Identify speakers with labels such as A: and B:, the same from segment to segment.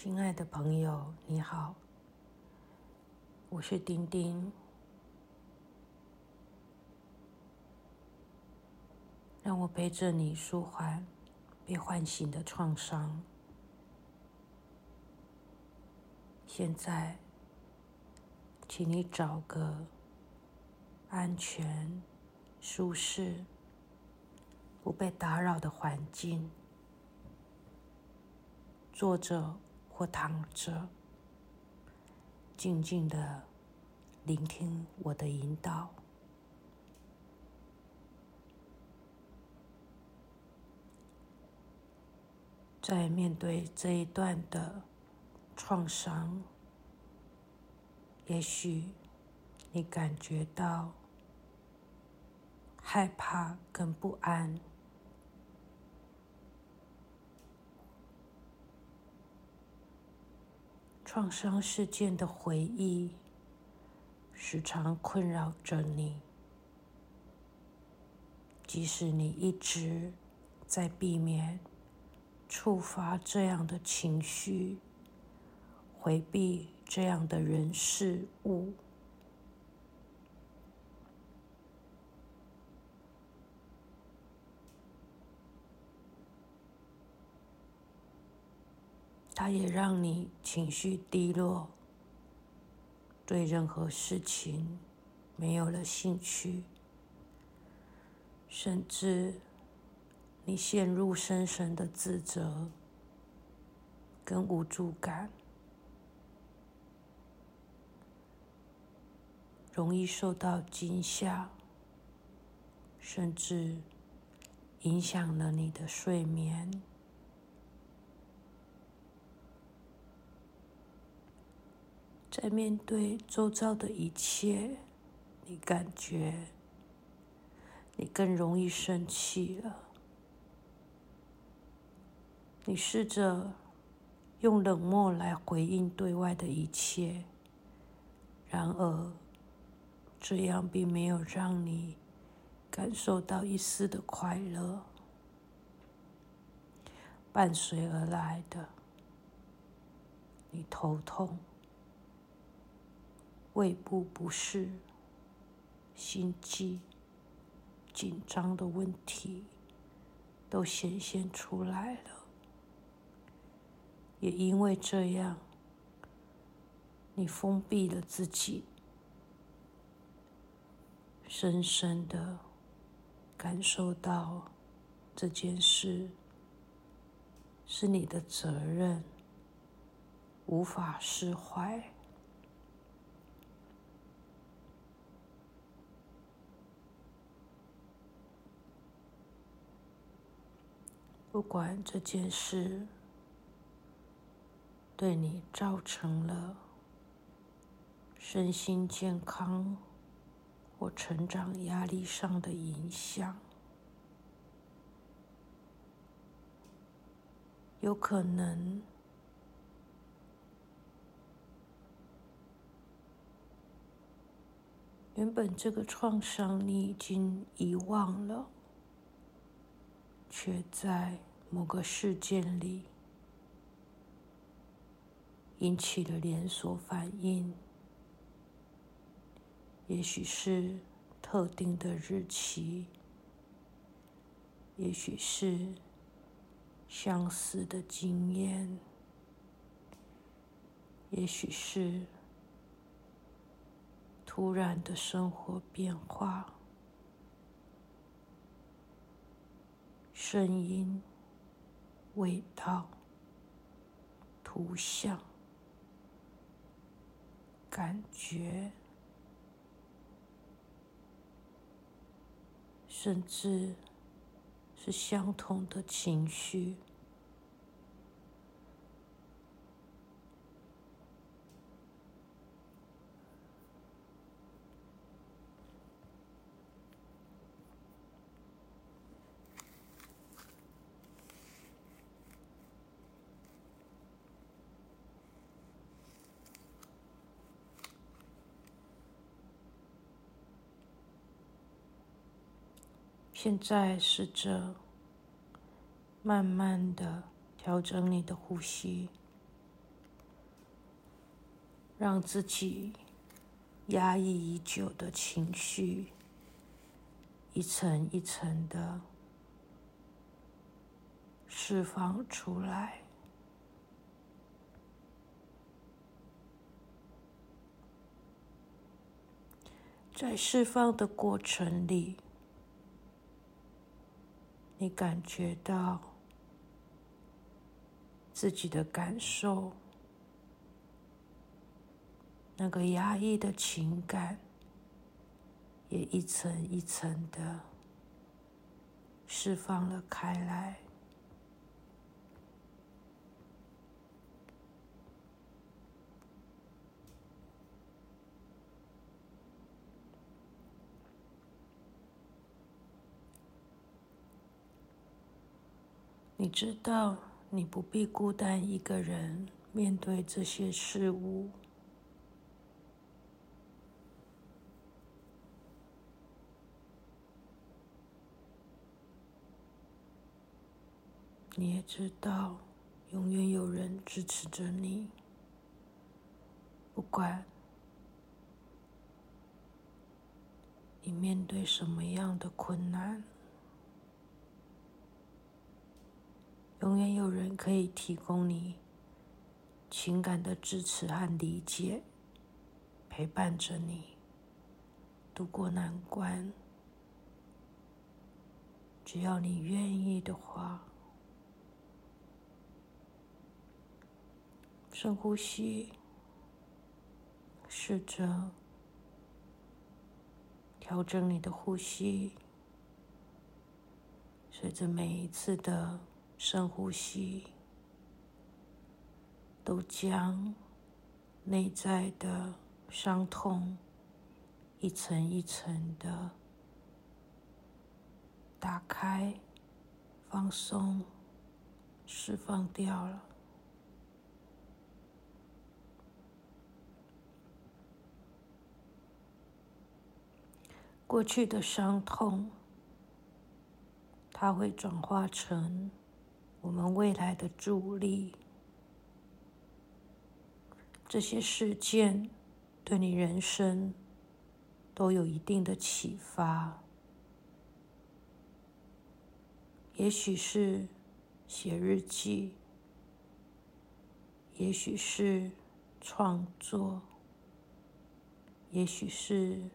A: 亲爱的朋友，你好，我是丁丁。让我陪着你舒缓被唤醒的创伤。现在，请你找个安全、舒适、不被打扰的环境，坐着或躺着，静静的聆听我的引导。在面对这一段的创伤，也许你感觉到害怕跟不安，创伤事件的回忆时常困扰着你，即使你一直在避免。触发这样的情绪，回避这样的人事物，它也让你情绪低落，对任何事情没有了兴趣，甚至。你陷入深深的自责跟无助感，容易受到惊吓，甚至影响了你的睡眠。在面对周遭的一切，你感觉你更容易生气了。你试着用冷漠来回应对外的一切，然而这样并没有让你感受到一丝的快乐。伴随而来的，你头痛、胃部不适、心悸、紧张的问题都显现出来了。也因为这样，你封闭了自己，深深的感受到这件事是你的责任，无法释怀。不管这件事。对你造成了身心健康或成长压力上的影响，有可能原本这个创伤你已经遗忘了，却在某个事件里。引起的连锁反应，也许是特定的日期，也许是相似的经验，也许是突然的生活变化，声音、味道、图像。感觉，甚至是相同的情绪。现在试着慢慢的调整你的呼吸，让自己压抑已久的情绪一层一层的释放出来。在释放的过程里，你感觉到自己的感受，那个压抑的情感也一层一层的释放了开来。你知道，你不必孤单一个人面对这些事物。你也知道，永远有人支持着你，不管你面对什么样的困难。永远有人可以提供你情感的支持和理解，陪伴着你度过难关。只要你愿意的话，深呼吸，试着调整你的呼吸，随着每一次的。深呼吸，都将内在的伤痛一层一层的打开、放松、释放掉了。过去的伤痛，它会转化成。我们未来的助力，这些事件对你人生都有一定的启发。也许是写日记，也许是创作，也许是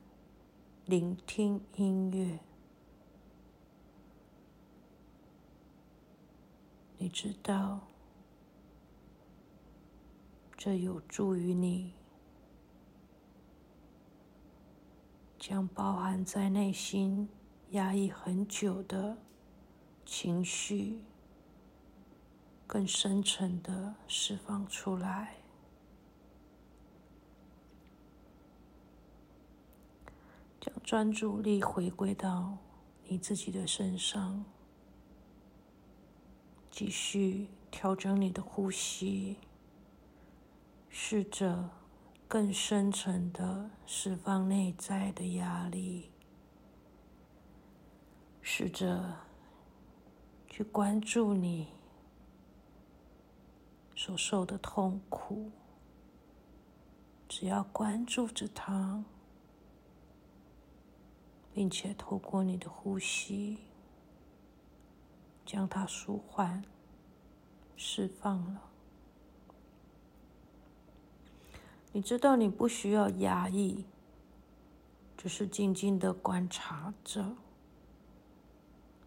A: 聆听音乐。你知道，这有助于你将包含在内心压抑很久的情绪更深沉的释放出来，将专注力回归到你自己的身上。继续调整你的呼吸，试着更深层的释放内在的压力，试着去关注你所受的痛苦。只要关注着它，并且透过你的呼吸。将它舒缓、释放了。你知道，你不需要压抑，只是静静的观察着，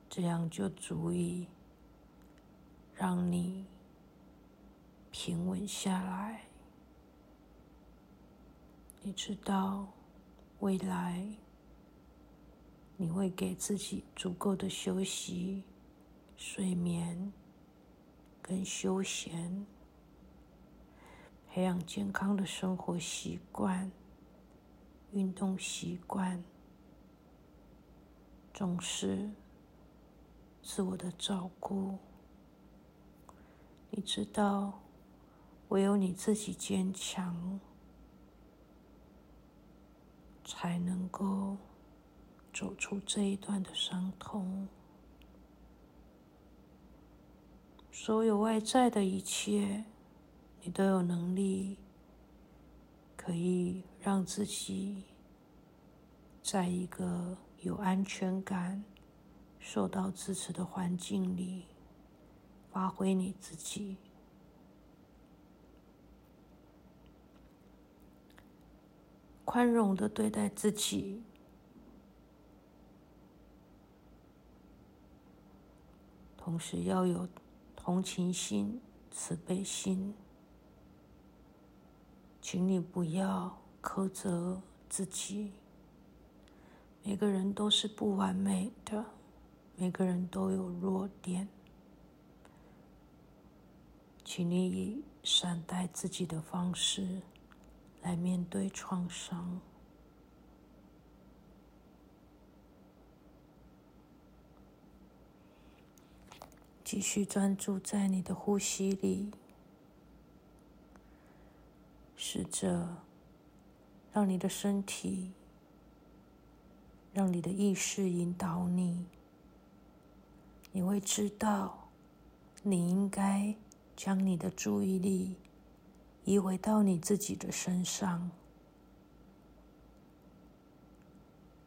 A: 这样就足以让你平稳下来。你知道，未来你会给自己足够的休息。睡眠跟休闲，培养健康的生活习惯、运动习惯，重视自我的照顾。你知道，唯有你自己坚强，才能够走出这一段的伤痛。所有外在的一切，你都有能力可以让自己在一个有安全感、受到支持的环境里发挥你自己，宽容的对待自己，同时要有同情心、慈悲心。请你不要苛责自己。每个人都是不完美的，每个人都有弱点。请你以善待自己的方式来面对创伤。继续专注在你的呼吸里。试着让你的身体，让你的意识引导你，你会知道，你应该将你的注意力移回到你自己的身上，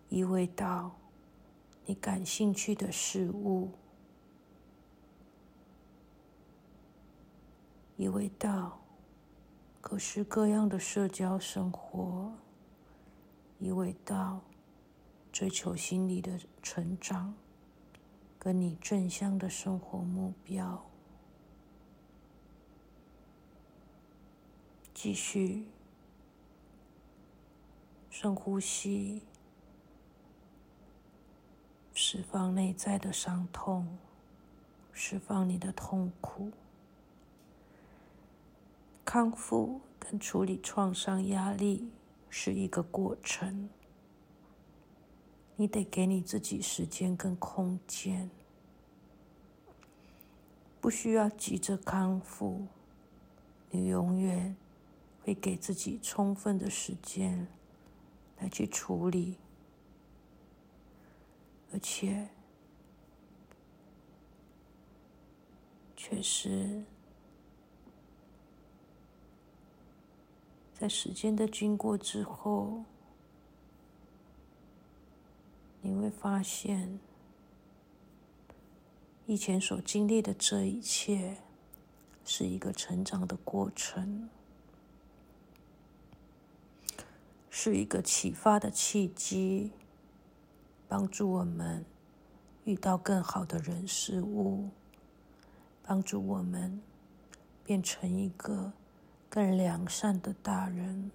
A: 移回到你感兴趣的事物，移回到。各式各样的社交生活，以为到追求心理的成长，跟你正向的生活目标，继续深呼吸，释放内在的伤痛，释放你的痛苦。康复跟处理创伤压力是一个过程，你得给你自己时间跟空间，不需要急着康复，你永远会给自己充分的时间来去处理，而且确实。在时间的经过之后，你会发现，以前所经历的这一切，是一个成长的过程，是一个启发的契机，帮助我们遇到更好的人事物，帮助我们变成一个。更良善的大人，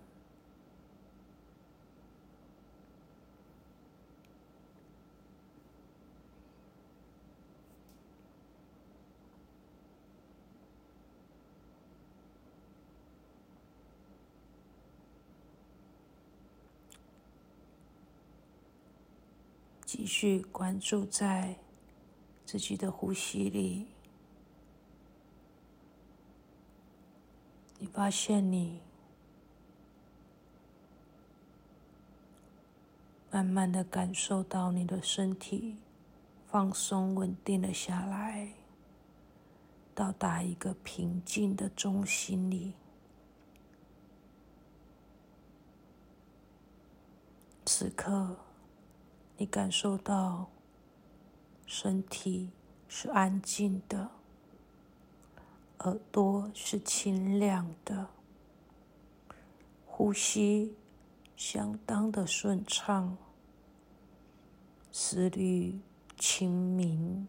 A: 继续关注在自己的呼吸里。发现你慢慢的感受到你的身体放松、稳定了下来，到达一个平静的中心里。此刻，你感受到身体是安静的。耳朵是清亮的，呼吸相当的顺畅，思虑清明。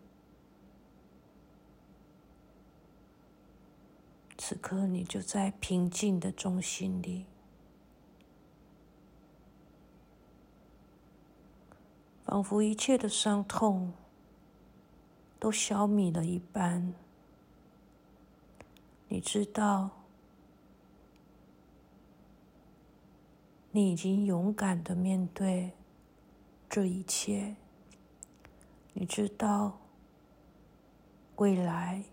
A: 此刻，你就在平静的中心里，仿佛一切的伤痛都消弭了一般。你知道，你已经勇敢的面对这一切。你知道，未来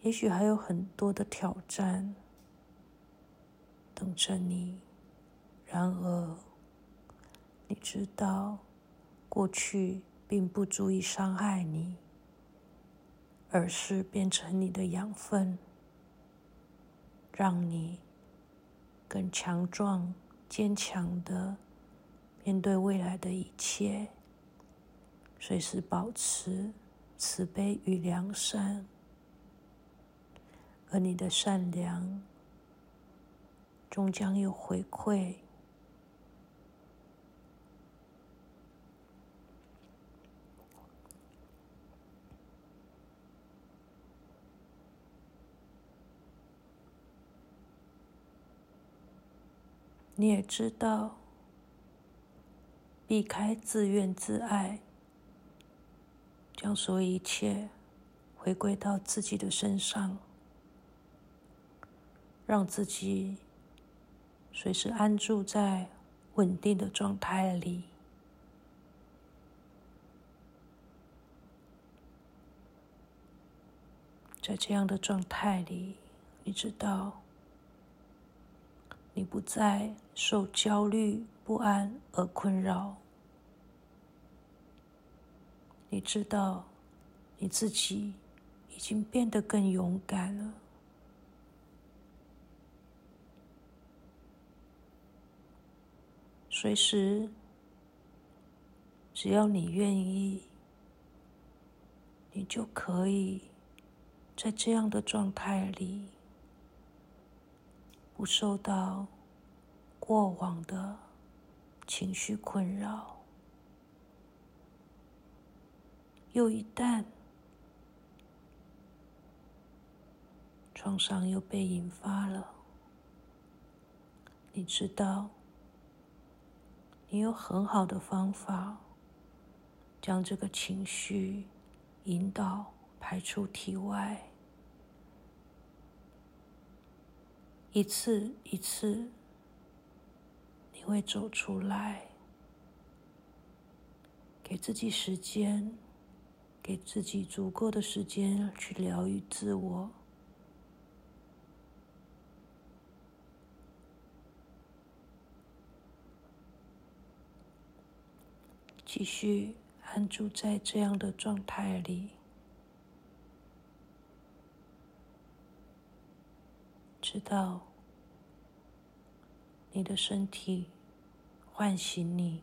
A: 也许还有很多的挑战等着你。然而，你知道，过去并不足以伤害你，而是变成你的养分。让你更强壮、坚强的面对未来的一切，随时保持慈悲与良善，而你的善良终将有回馈。你也知道，避开自怨自艾，将所有一切回归到自己的身上，让自己随时安住在稳定的状态里，在这样的状态里，你知道。你不再受焦虑不安而困扰，你知道你自己已经变得更勇敢了。随时，只要你愿意，你就可以在这样的状态里。不受到过往的情绪困扰，又一旦创伤又被引发了，你知道，你有很好的方法将这个情绪引导排出体外。一次一次，你会走出来，给自己时间，给自己足够的时间去疗愈自我，继续安住在这样的状态里，直到。你的身体唤醒你。